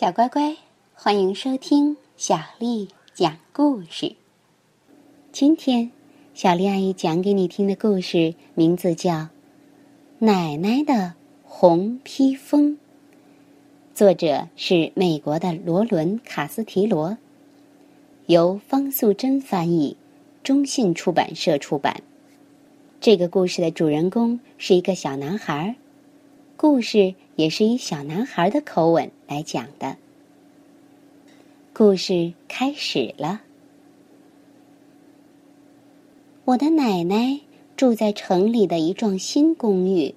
小乖乖，欢迎收听小丽讲故事。今天，小丽阿姨讲给你听的故事名字叫《奶奶的红披风》，作者是美国的罗伦·卡斯提罗，由方素珍翻译，中信出版社出版。这个故事的主人公是一个小男孩，故事也是以小男孩的口吻来讲的。故事开始了。我的奶奶住在城里的一幢新公寓，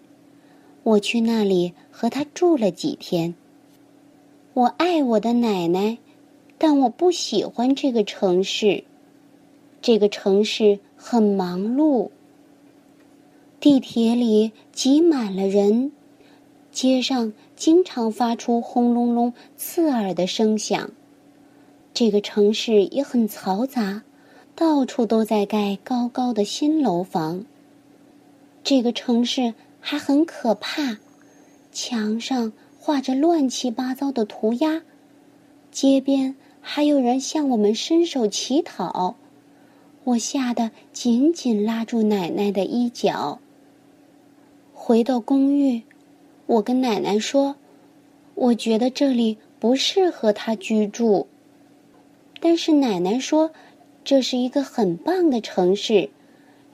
我去那里和她住了几天。我爱我的奶奶，但我不喜欢这个城市。这个城市很忙碌。地铁里挤满了人，街上经常发出轰隆隆、刺耳的声响。这个城市也很嘈杂，到处都在盖高高的新楼房。这个城市还很可怕，墙上画着乱七八糟的涂鸦，街边还有人向我们伸手乞讨。我吓得紧紧拉住奶奶的衣角。回到公寓，我跟奶奶说：“我觉得这里不适合她居住。”但是奶奶说：“这是一个很棒的城市，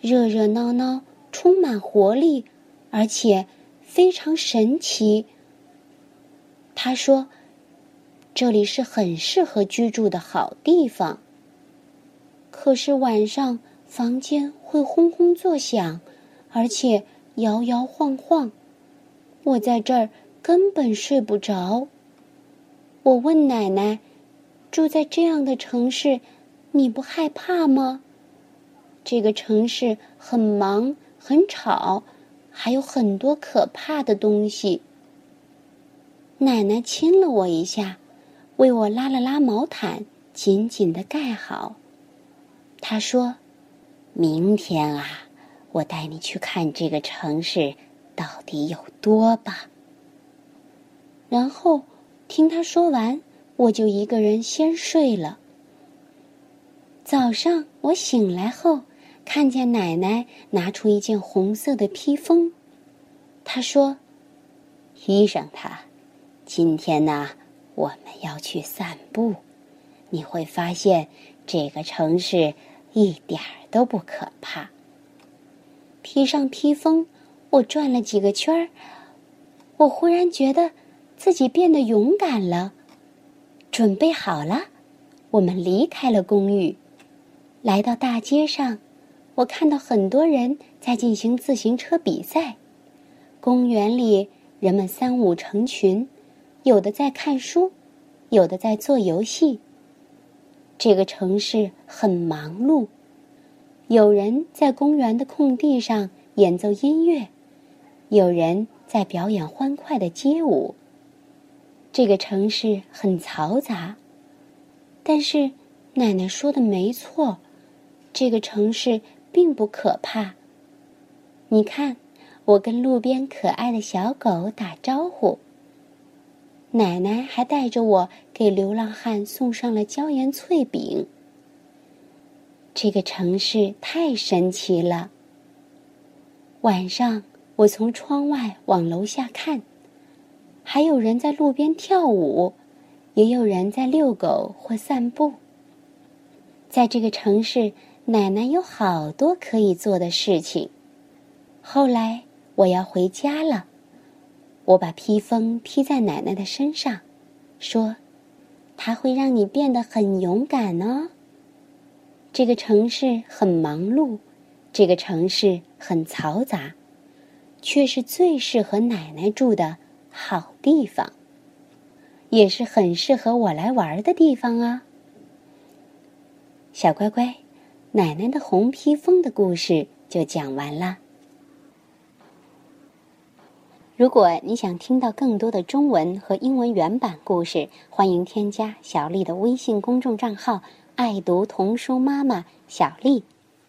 热热闹闹，充满活力，而且非常神奇。”她说：“这里是很适合居住的好地方。”可是晚上房间会轰轰作响，而且。摇摇晃晃，我在这儿根本睡不着。我问奶奶：“住在这样的城市，你不害怕吗？”这个城市很忙很吵，还有很多可怕的东西。奶奶亲了我一下，为我拉了拉毛毯，紧紧的盖好。她说：“明天啊。”我带你去看这个城市到底有多棒。然后听他说完，我就一个人先睡了。早上我醒来后，看见奶奶拿出一件红色的披风，她说：“披上它，今天呢，我们要去散步。你会发现这个城市一点儿都不可怕。”披上披风，我转了几个圈儿。我忽然觉得自己变得勇敢了。准备好了，我们离开了公寓，来到大街上。我看到很多人在进行自行车比赛。公园里人们三五成群，有的在看书，有的在做游戏。这个城市很忙碌。有人在公园的空地上演奏音乐，有人在表演欢快的街舞。这个城市很嘈杂，但是奶奶说的没错，这个城市并不可怕。你看，我跟路边可爱的小狗打招呼。奶奶还带着我给流浪汉送上了椒盐脆饼。这个城市太神奇了。晚上，我从窗外往楼下看，还有人在路边跳舞，也有人在遛狗或散步。在这个城市，奶奶有好多可以做的事情。后来我要回家了，我把披风披在奶奶的身上，说：“它会让你变得很勇敢哦。”这个城市很忙碌，这个城市很嘈杂，却是最适合奶奶住的好地方，也是很适合我来玩的地方啊！小乖乖，奶奶的红披风的故事就讲完了。如果你想听到更多的中文和英文原版故事，欢迎添加小丽的微信公众账号。爱读童书妈妈小丽。